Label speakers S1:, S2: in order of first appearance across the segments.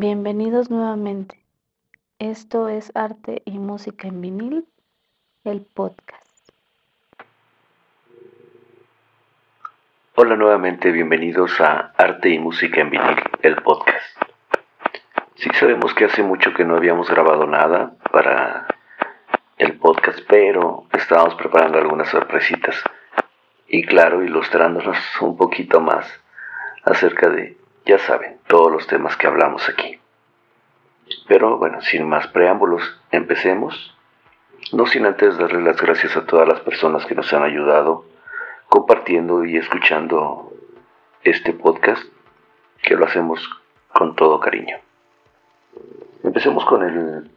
S1: Bienvenidos nuevamente. Esto es Arte y Música en Vinil, el podcast.
S2: Hola nuevamente, bienvenidos a Arte y Música en Vinil, el podcast. Sí sabemos que hace mucho que no habíamos grabado nada para el podcast, pero estábamos preparando algunas sorpresitas. Y claro, ilustrándonos un poquito más acerca de, ya saben, todos los temas que hablamos aquí. Pero bueno, sin más preámbulos, empecemos. No sin antes darle las gracias a todas las personas que nos han ayudado compartiendo y escuchando este podcast, que lo hacemos con todo cariño. Empecemos con el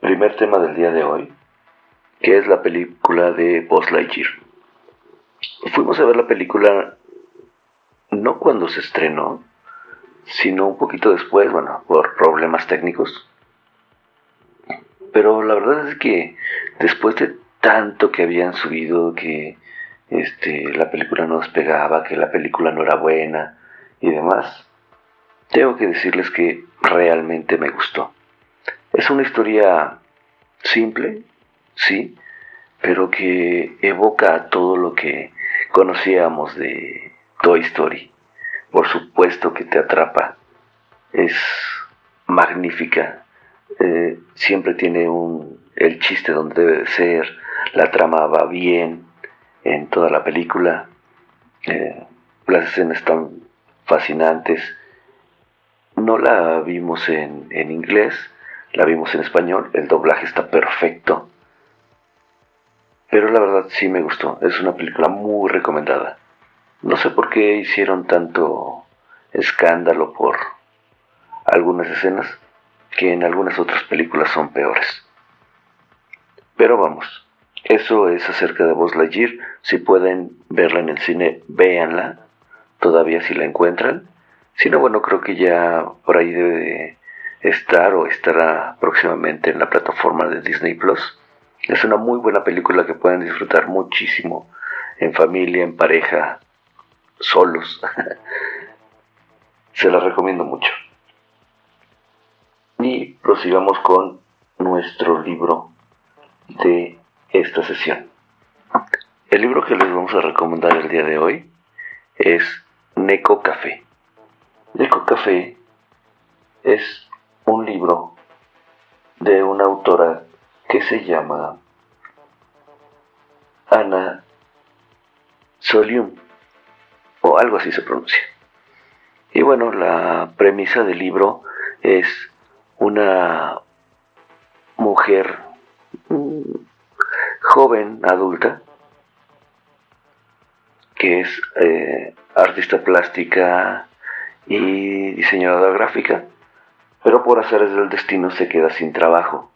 S2: primer tema del día de hoy, que es la película de Buzz Lightyear. Fuimos a ver la película no cuando se estrenó, sino un poquito después, bueno, por problemas técnicos. Pero la verdad es que después de tanto que habían subido, que este, la película no despegaba, que la película no era buena y demás, tengo que decirles que realmente me gustó. Es una historia simple, sí, pero que evoca todo lo que conocíamos de Toy Story. Por supuesto que te atrapa. Es magnífica. Eh, siempre tiene un, el chiste donde debe de ser. La trama va bien en toda la película. Eh, las escenas están fascinantes. No la vimos en, en inglés, la vimos en español. El doblaje está perfecto. Pero la verdad sí me gustó. Es una película muy recomendada. No sé por qué hicieron tanto escándalo por algunas escenas que en algunas otras películas son peores. Pero vamos, eso es acerca de Buzz Lightyear. Si pueden verla en el cine, véanla. Todavía si la encuentran. Si no, bueno, creo que ya por ahí debe estar o estará próximamente en la plataforma de Disney Plus. Es una muy buena película que pueden disfrutar muchísimo en familia, en pareja, solos. Se la recomiendo mucho. Y prosigamos con nuestro libro de esta sesión. El libro que les vamos a recomendar el día de hoy es Neko Café. Neko Café es un libro de una autora que se llama Ana Solium algo así se pronuncia. Y bueno, la premisa del libro es una mujer mm, joven, adulta, que es eh, artista plástica y diseñadora gráfica, pero por hacer del destino se queda sin trabajo.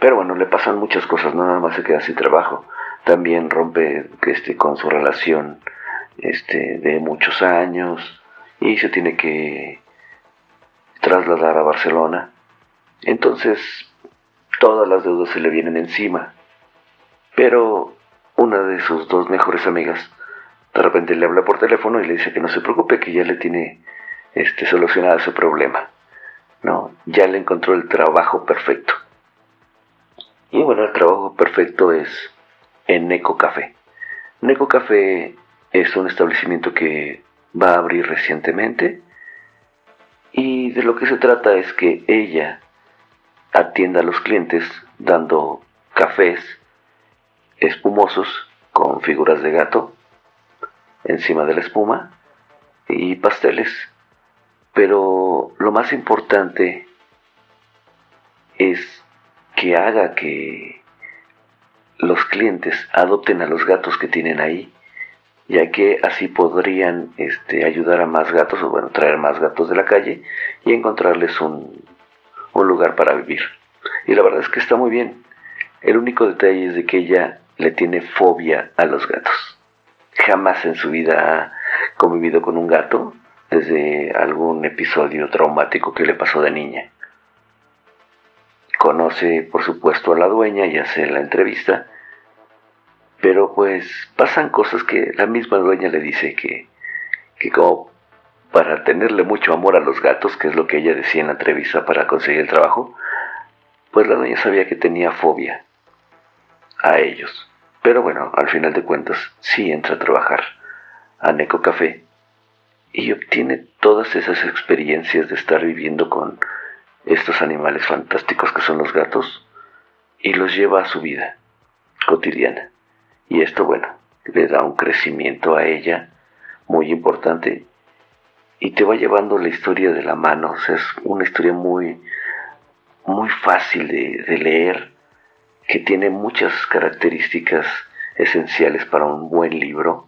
S2: Pero bueno, le pasan muchas cosas, no nada más se queda sin trabajo, también rompe este, con su relación este, de muchos años y se tiene que trasladar a Barcelona. Entonces, todas las deudas se le vienen encima. Pero una de sus dos mejores amigas de repente le habla por teléfono y le dice que no se preocupe, que ya le tiene este, solucionado ese problema. ¿no? Ya le encontró el trabajo perfecto. Y bueno, el trabajo perfecto es en Neco Café. Neco Café es un establecimiento que va a abrir recientemente y de lo que se trata es que ella atienda a los clientes dando cafés espumosos con figuras de gato encima de la espuma y pasteles. Pero lo más importante es que haga que los clientes adopten a los gatos que tienen ahí ya que así podrían este, ayudar a más gatos, o bueno, traer más gatos de la calle y encontrarles un, un lugar para vivir. Y la verdad es que está muy bien. El único detalle es de que ella le tiene fobia a los gatos. Jamás en su vida ha convivido con un gato desde algún episodio traumático que le pasó de niña. Conoce, por supuesto, a la dueña y hace la entrevista pero pues pasan cosas que la misma dueña le dice que, que como para tenerle mucho amor a los gatos, que es lo que ella decía en la entrevista para conseguir el trabajo, pues la doña sabía que tenía fobia a ellos. Pero bueno, al final de cuentas sí entra a trabajar a Neco Café y obtiene todas esas experiencias de estar viviendo con estos animales fantásticos que son los gatos y los lleva a su vida cotidiana. Y esto, bueno, le da un crecimiento a ella muy importante y te va llevando la historia de la mano. es una historia muy, muy fácil de, de leer, que tiene muchas características esenciales para un buen libro,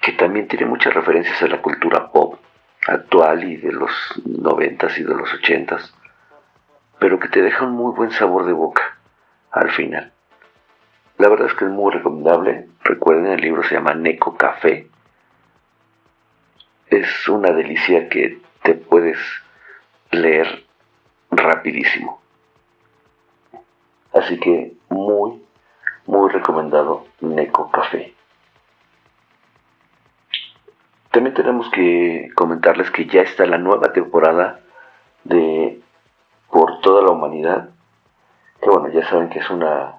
S2: que también tiene muchas referencias a la cultura pop actual y de los noventas y de los ochentas, pero que te deja un muy buen sabor de boca al final. La verdad es que es muy recomendable. Recuerden, el libro se llama Neco Café. Es una delicia que te puedes leer rapidísimo. Así que muy, muy recomendado Neco Café. También tenemos que comentarles que ya está la nueva temporada de Por toda la humanidad. Que bueno, ya saben que es una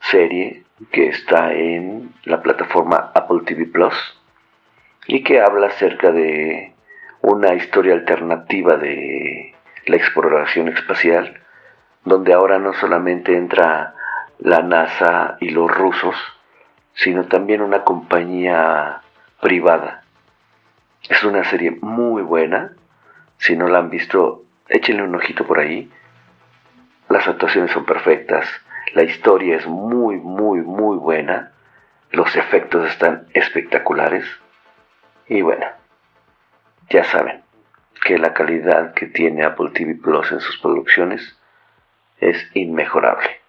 S2: serie que está en la plataforma Apple TV Plus y que habla acerca de una historia alternativa de la exploración espacial, donde ahora no solamente entra la NASA y los rusos, sino también una compañía privada. Es una serie muy buena, si no la han visto, échenle un ojito por ahí. Las actuaciones son perfectas, la historia es muy, muy, muy buena. Los efectos están espectaculares. Y bueno, ya saben que la calidad que tiene Apple TV Plus en sus producciones es inmejorable.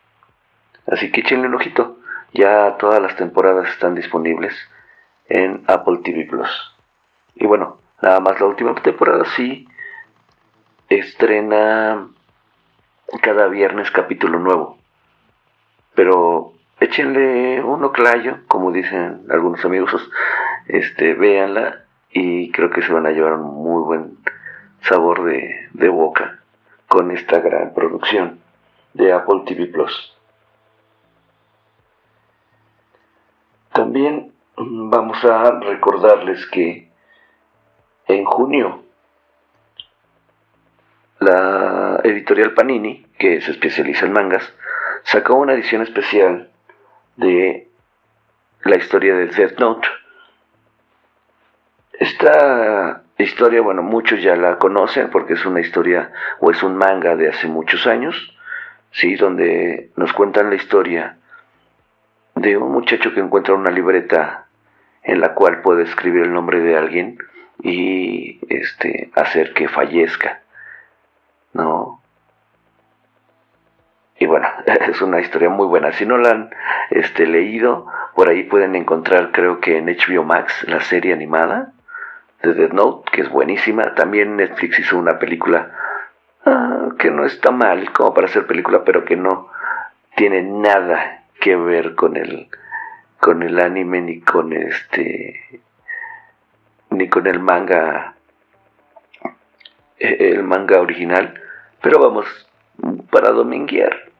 S2: Así que echenle un ojito. Ya todas las temporadas están disponibles en Apple TV Plus. Y bueno, nada más la última temporada sí estrena cada viernes capítulo nuevo. Pero échenle un oclayo, como dicen algunos amigos, este, véanla y creo que se van a llevar un muy buen sabor de, de boca con esta gran producción de Apple TV Plus. También vamos a recordarles que en junio la editorial Panini, que se especializa en mangas, sacó una edición especial de la historia de Death Note. Esta historia, bueno, muchos ya la conocen porque es una historia o es un manga de hace muchos años, sí, donde nos cuentan la historia de un muchacho que encuentra una libreta en la cual puede escribir el nombre de alguien y este hacer que fallezca. ¿No? Y bueno, es una historia muy buena. Si no la han este, leído, por ahí pueden encontrar, creo que en HBO Max, la serie animada de Death Note, que es buenísima. También Netflix hizo una película ah, que no está mal como para hacer película, pero que no tiene nada que ver con el, con el anime ni con este ni con el manga el manga original pero vamos para dominguear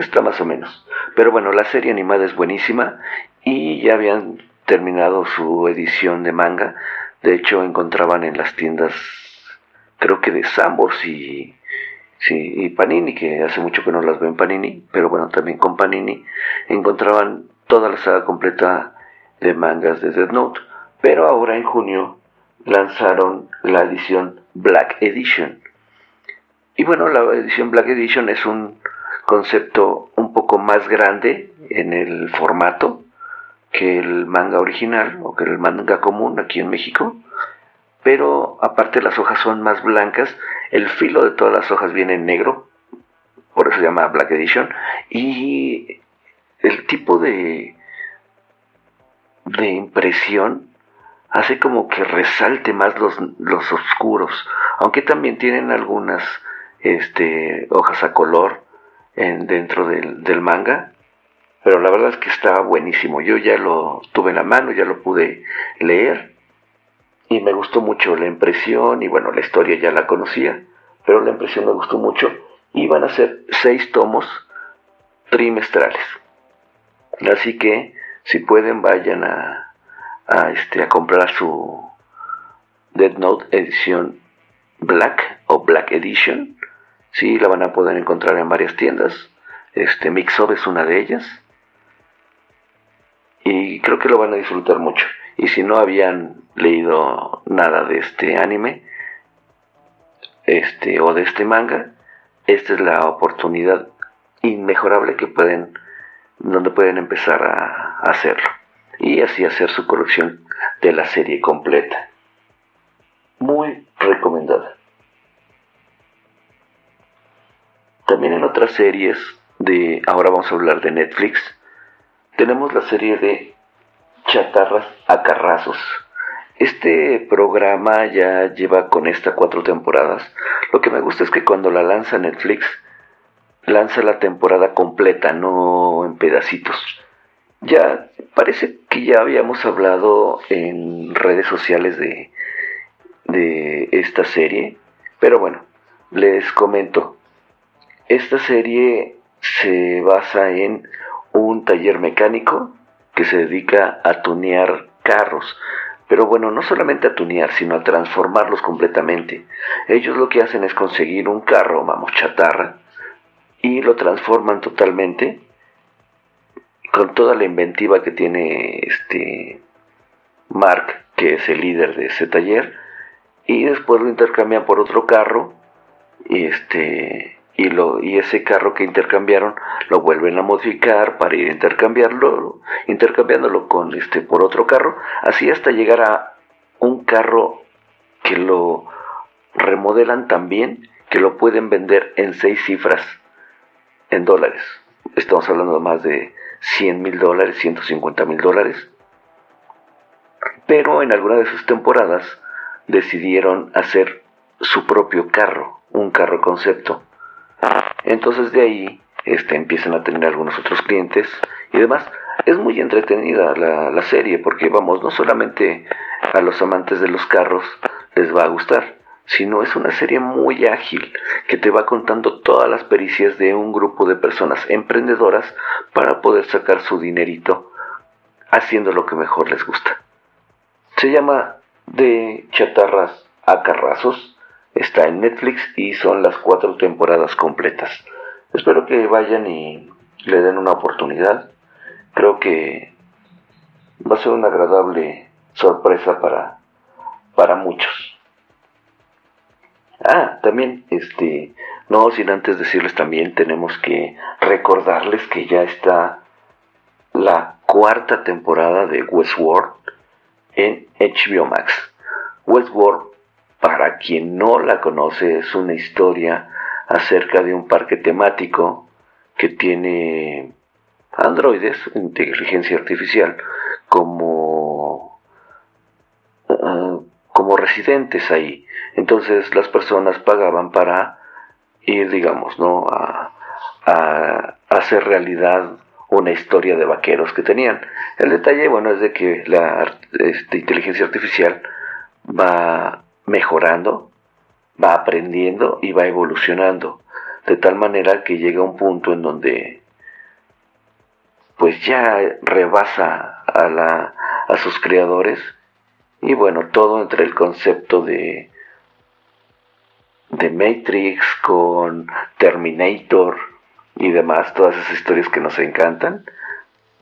S2: está más o menos. Pero bueno, la serie animada es buenísima y ya habían terminado su edición de manga. De hecho, encontraban en las tiendas, creo que de Sambors y, sí, y Panini, que hace mucho que no las ven Panini, pero bueno, también con Panini, encontraban toda la saga completa de mangas de Death Note. Pero ahora en junio lanzaron la edición Black Edition. Y bueno, la edición Black Edition es un concepto un poco más grande en el formato que el manga original o que el manga común aquí en México, pero aparte las hojas son más blancas, el filo de todas las hojas viene en negro, por eso se llama Black Edition, y el tipo de, de impresión hace como que resalte más los, los oscuros, aunque también tienen algunas este, hojas a color, en, dentro del, manga, pero la verdad es que estaba buenísimo. Yo ya lo tuve en la mano, ya lo pude leer y me gustó mucho la impresión y bueno, la historia ya la conocía, pero la impresión me gustó mucho y van a ser seis tomos trimestrales. Así que si pueden vayan a, a, este, a comprar su Dead Note edición Black o Black Edition. Sí, la van a poder encontrar en varias tiendas. Este Mixup es una de ellas. Y creo que lo van a disfrutar mucho. Y si no habían leído nada de este anime, este o de este manga, esta es la oportunidad inmejorable que pueden donde pueden empezar a, hacerlo y así hacer su colección de la serie completa. Muy recomendada. También en otras series de, ahora vamos a hablar de Netflix, tenemos la serie de Chatarras a Carrazos. Este programa ya lleva con esta cuatro temporadas. Lo que me gusta es que cuando la lanza Netflix, lanza la temporada completa, no en pedacitos. Ya parece que ya habíamos hablado en redes sociales de, de esta serie, pero bueno, les comento. Esta serie se basa en un taller mecánico que se dedica a tunear carros. Pero bueno, no solamente a tunear, sino a transformarlos completamente. Ellos lo que hacen es conseguir un carro, vamos, chatarra, y lo transforman totalmente con toda la inventiva que tiene este Mark, que es el líder de ese taller, y después lo intercambian por otro carro y este y lo y ese carro que intercambiaron lo vuelven a modificar para ir intercambiarlo intercambiándolo con este por otro carro así hasta llegar a un carro que lo remodelan también que lo pueden vender en seis cifras en dólares. Estamos hablando de más de 100 mil dólares, 150 mil dólares. Pero en alguna de sus temporadas decidieron hacer su propio carro, un carro concepto. Entonces de ahí este, empiezan a tener algunos otros clientes y demás. Es muy entretenida la, la serie porque vamos, no solamente a los amantes de los carros les va a gustar, sino es una serie muy ágil que te va contando todas las pericias de un grupo de personas emprendedoras para poder sacar su dinerito haciendo lo que mejor les gusta. Se llama De chatarras a carrazos, está en Netflix y son las cuatro temporadas completas. Espero que vayan y le den una oportunidad. Creo que va a ser una agradable sorpresa para, para muchos. Ah, también, este, no sin antes decirles también, tenemos que recordarles que ya está la cuarta temporada de Westworld en HBO Max. Westworld, para quien no la conoce, es una historia acerca de un parque temático que tiene androides, inteligencia artificial, como, ah, como residentes ahí. Entonces las personas pagaban para ir, digamos, ¿no? A, hacer realidad una historia de vaqueros que tenían. El detalle, bueno, es de que la este, inteligencia artificial va mejorando, va aprendiendo y va evolucionando, de tal manera que llega un punto en donde pues ya rebasa a, la, a sus creadores y bueno, todo entre el concepto de de Matrix, con Terminator y demás, todas esas historias que nos encantan.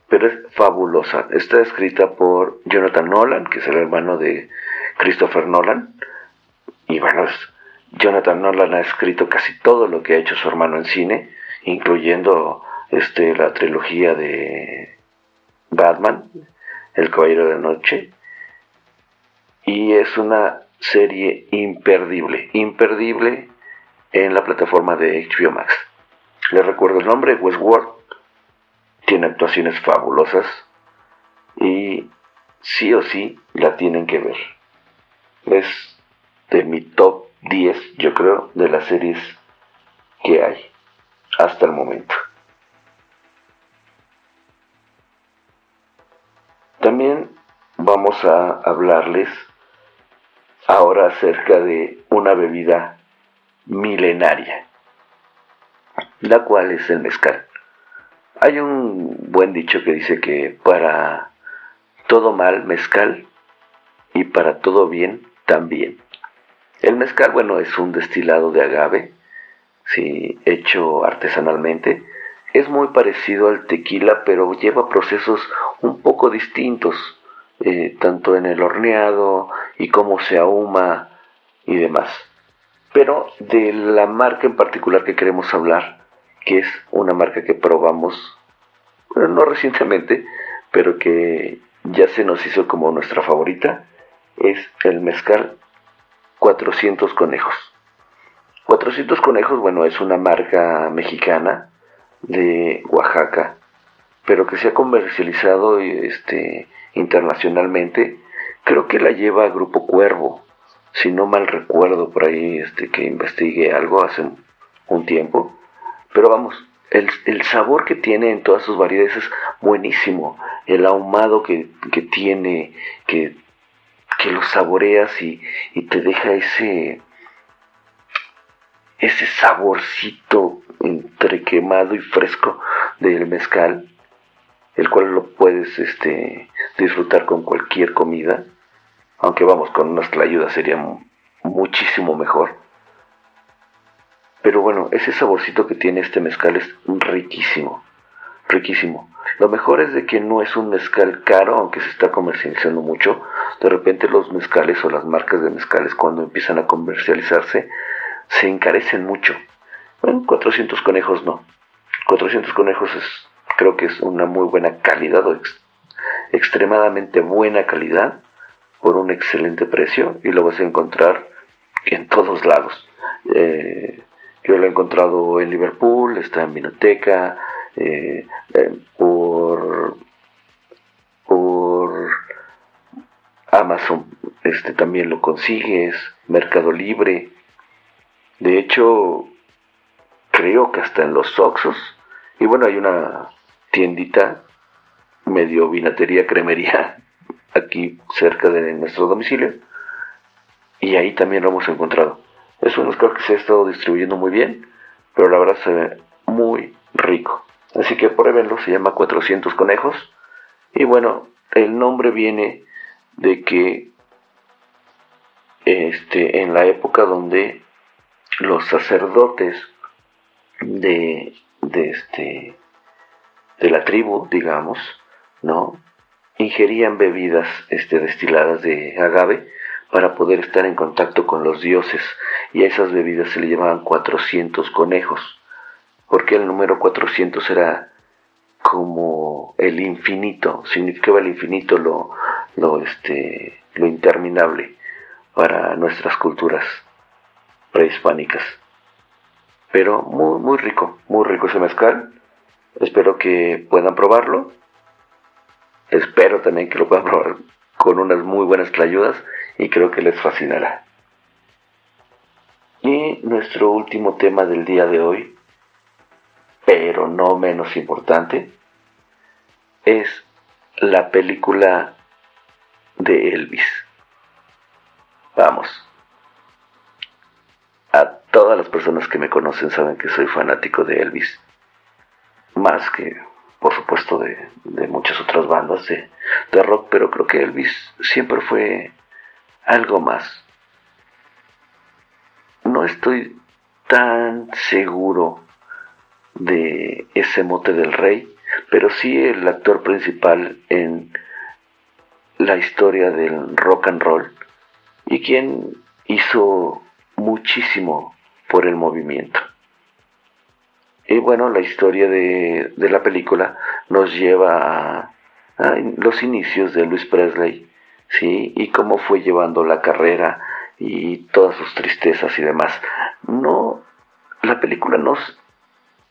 S2: Pero es fabulosa. Está escrita por Jonathan Nolan, que es el hermano de Christopher Nolan. Y bueno, Jonathan Nolan ha escrito casi todo lo que ha hecho su hermano en cine, incluyendo este, la trilogía de Batman, El Caballero de Noche. Y es una serie imperdible, imperdible en la plataforma de HBO Max. Les recuerdo el nombre, Westworld. Tiene actuaciones fabulosas y sí o sí la tienen que ver. Es de mi top 10, yo creo, de las series que hay hasta el momento. También vamos a hablarles ahora acerca de una bebida milenaria, la cual es el mezcal. Hay un buen dicho que dice que para todo mal, mezcal, y para todo bien, también. El mezcal, bueno, es un destilado de agave, sí, hecho artesanalmente. Es muy parecido al tequila, pero lleva procesos un poco distintos, eh, tanto en el horneado y cómo se ahuma y demás. Pero de la marca en particular que queremos hablar, que es una marca que probamos, bueno, no recientemente, pero que ya se nos hizo como nuestra favorita, es el mezcal 400 conejos. 400 conejos, bueno, es una marca mexicana de Oaxaca, pero que se ha comercializado este, internacionalmente. Creo que la lleva Grupo Cuervo, si no mal recuerdo por ahí este, que investigué algo hace un tiempo. Pero vamos, el, sabor que tiene en todas sus variedades es buenísimo. El ahumado que, tiene, que, que, lo saboreas y, y, te deja ese, ese saborcito entre quemado y fresco del mezcal, el cual lo puedes este, disfrutar con cualquier comida. Aunque vamos, con unas tlayudas sería muchísimo mejor. Pero bueno, ese saborcito que tiene este mezcal es riquísimo, riquísimo. Lo mejor es de que no es un mezcal caro, aunque se está comercializando mucho. De repente los mezcales o las marcas de mezcales cuando empiezan a comercializarse se encarecen mucho. Bueno, 400 conejos no. 400 conejos es, creo que es una muy buena calidad o extremadamente buena calidad por un excelente precio y lo vas a encontrar en todos lados. Eh, yo lo he encontrado en Liverpool, está en Vinoteca, eh, eh, este, también lo consigues, Mercado Libre. De hecho, creo que hasta en los Oxos. Y bueno, hay una tiendita, medio vinatería, cremería, aquí cerca de nuestro domicilio. Y ahí también lo hemos encontrado. Es un mezcal que se ha estado distribuyendo muy bien, pero la verdad se ve muy rico. Así que pruébenlo, se llama 400 conejos. Y bueno, el nombre viene de que este, en la época donde los sacerdotes de, de, este, de la tribu, digamos, ¿no? ingerían bebidas este, destiladas de agave para poder estar en contacto con los dioses y a esas bebidas se le llamaban 400 conejos, porque el número 400 era como el infinito, significaba el infinito, lo, lo, este, lo interminable para nuestras culturas prehispánicas. Pero muy, muy rico, muy rico ese mezcal. Espero que puedan probarlo. Espero también que lo puedan probar con unas muy buenas tlayudas y creo que les fascinará. Y nuestro último tema del día de hoy, pero no menos importante, es la película de Elvis. Vamos. A todas las personas que me conocen saben que soy fanático de Elvis. Más que, por supuesto, de, muchas otras bandas de, de rock, pero creo que Elvis siempre fue algo más. No estoy tan seguro de ese mote del rey, pero sí el actor principal en la historia del rock and roll y quien hizo muchísimo por el movimiento. Y bueno, la historia de, la película nos lleva a, los inicios de Luis Presley, ¿sí? Y cómo fue llevando la carrera y todas sus tristezas y demás. No, la película no,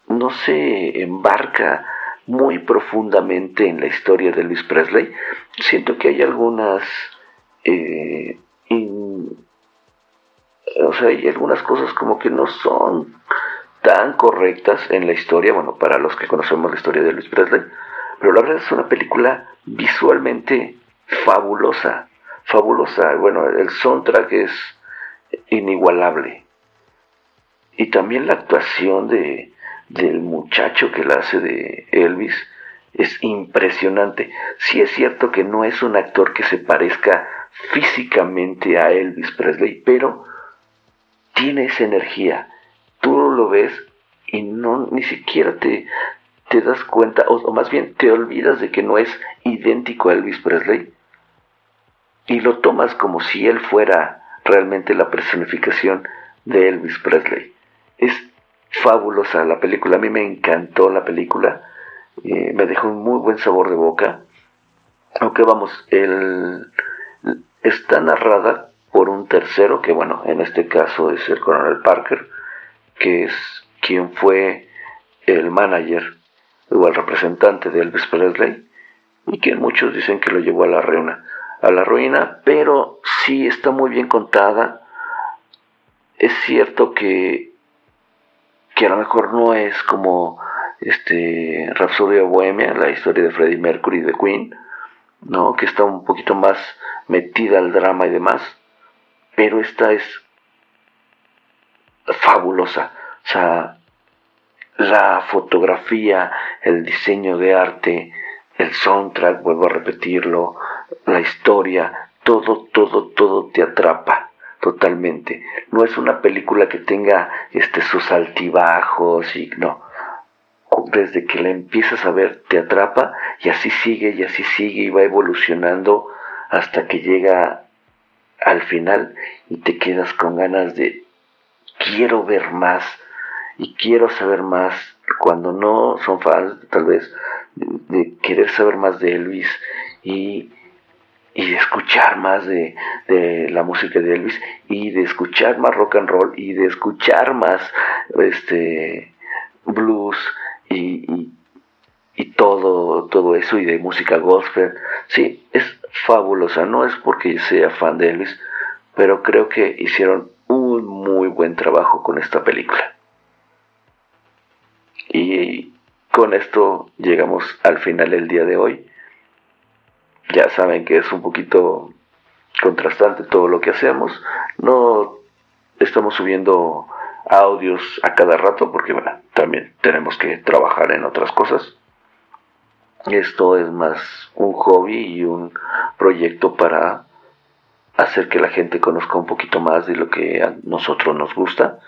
S2: no se embarca muy profundamente en la historia de Luis Presley. Siento que hay algunas... Eh, o sea, hay algunas cosas como que no son tan correctas en la historia, bueno, para los que conocemos la historia de Luis Presley, pero la verdad es una película visualmente fabulosa, fabulosa. Bueno, el soundtrack es inigualable. Y también la actuación de, del muchacho que la hace de Elvis es impresionante. Sí es cierto que no es un actor que se parezca físicamente a Elvis Presley, pero tiene esa energía. Tú lo ves y no ni siquiera te, te das cuenta, o, más bien te olvidas de que no es idéntico a Elvis Presley y lo tomas como si él fuera realmente la personificación de Elvis Presley. Es fabulosa la película, a mí me encantó la película, eh, me dejó un muy buen sabor de boca, aunque vamos, el, está narrada por un tercero, que bueno, en este caso es el coronel Parker, que es quien fue el manager o el representante de Elvis Presley, y que muchos dicen que lo llevó a la a la ruina, pero sí está muy bien contada. Es cierto que, que a lo mejor no es como este Rhapsody Bohemia, la historia de Freddie Mercury de Queen, ¿no? que está un poquito más metida al drama y demás, pero esta es fabulosa. O sea, la fotografía, el diseño de arte, el soundtrack, vuelvo a repetirlo, la historia, todo, todo, todo te atrapa totalmente. No es una película que tenga este, sus altibajos y no. Desde que la empiezas a ver te atrapa y así sigue y así sigue y va evolucionando hasta que llega al final y te quedas con ganas de quiero ver más y quiero saber más cuando no son fans tal vez de, querer saber más de Elvis y, y de escuchar más de, de, la música de Elvis y de escuchar más rock and roll y de escuchar más este blues y, y, y todo, todo eso y de música gospel. Sí, es fabulosa, no es porque sea fan de Elvis, pero creo que hicieron un muy buen trabajo con esta película. Y con esto llegamos al final del día de hoy. Ya saben que es un poquito contrastante todo lo que hacemos. No estamos subiendo audios a cada rato porque bueno, también tenemos que trabajar en otras cosas. Esto es más un hobby y un proyecto para hacer que la gente conozca un poquito más de lo que a nosotros nos gusta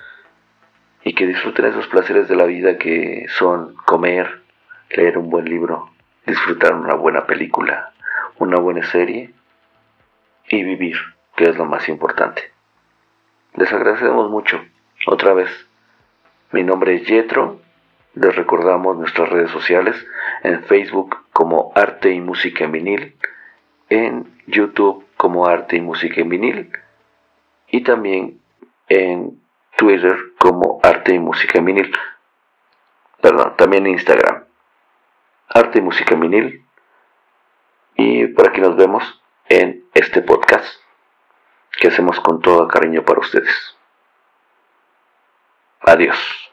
S2: y que disfruten esos placeres de la vida que son comer, leer un buen libro, disfrutar una buena película, una buena serie y vivir, que es lo más importante. Les agradecemos mucho. Otra vez, mi nombre es Yetro. Les recordamos nuestras redes sociales en Facebook como Arte y Música en Vinil, en YouTube como Arte y Música en Vinil y también en Twitter como Arte y Música Vinil. Perdón, también en Instagram. Arte y Música Vinil. Y por aquí nos vemos en este podcast que hacemos con todo cariño para ustedes. Adiós.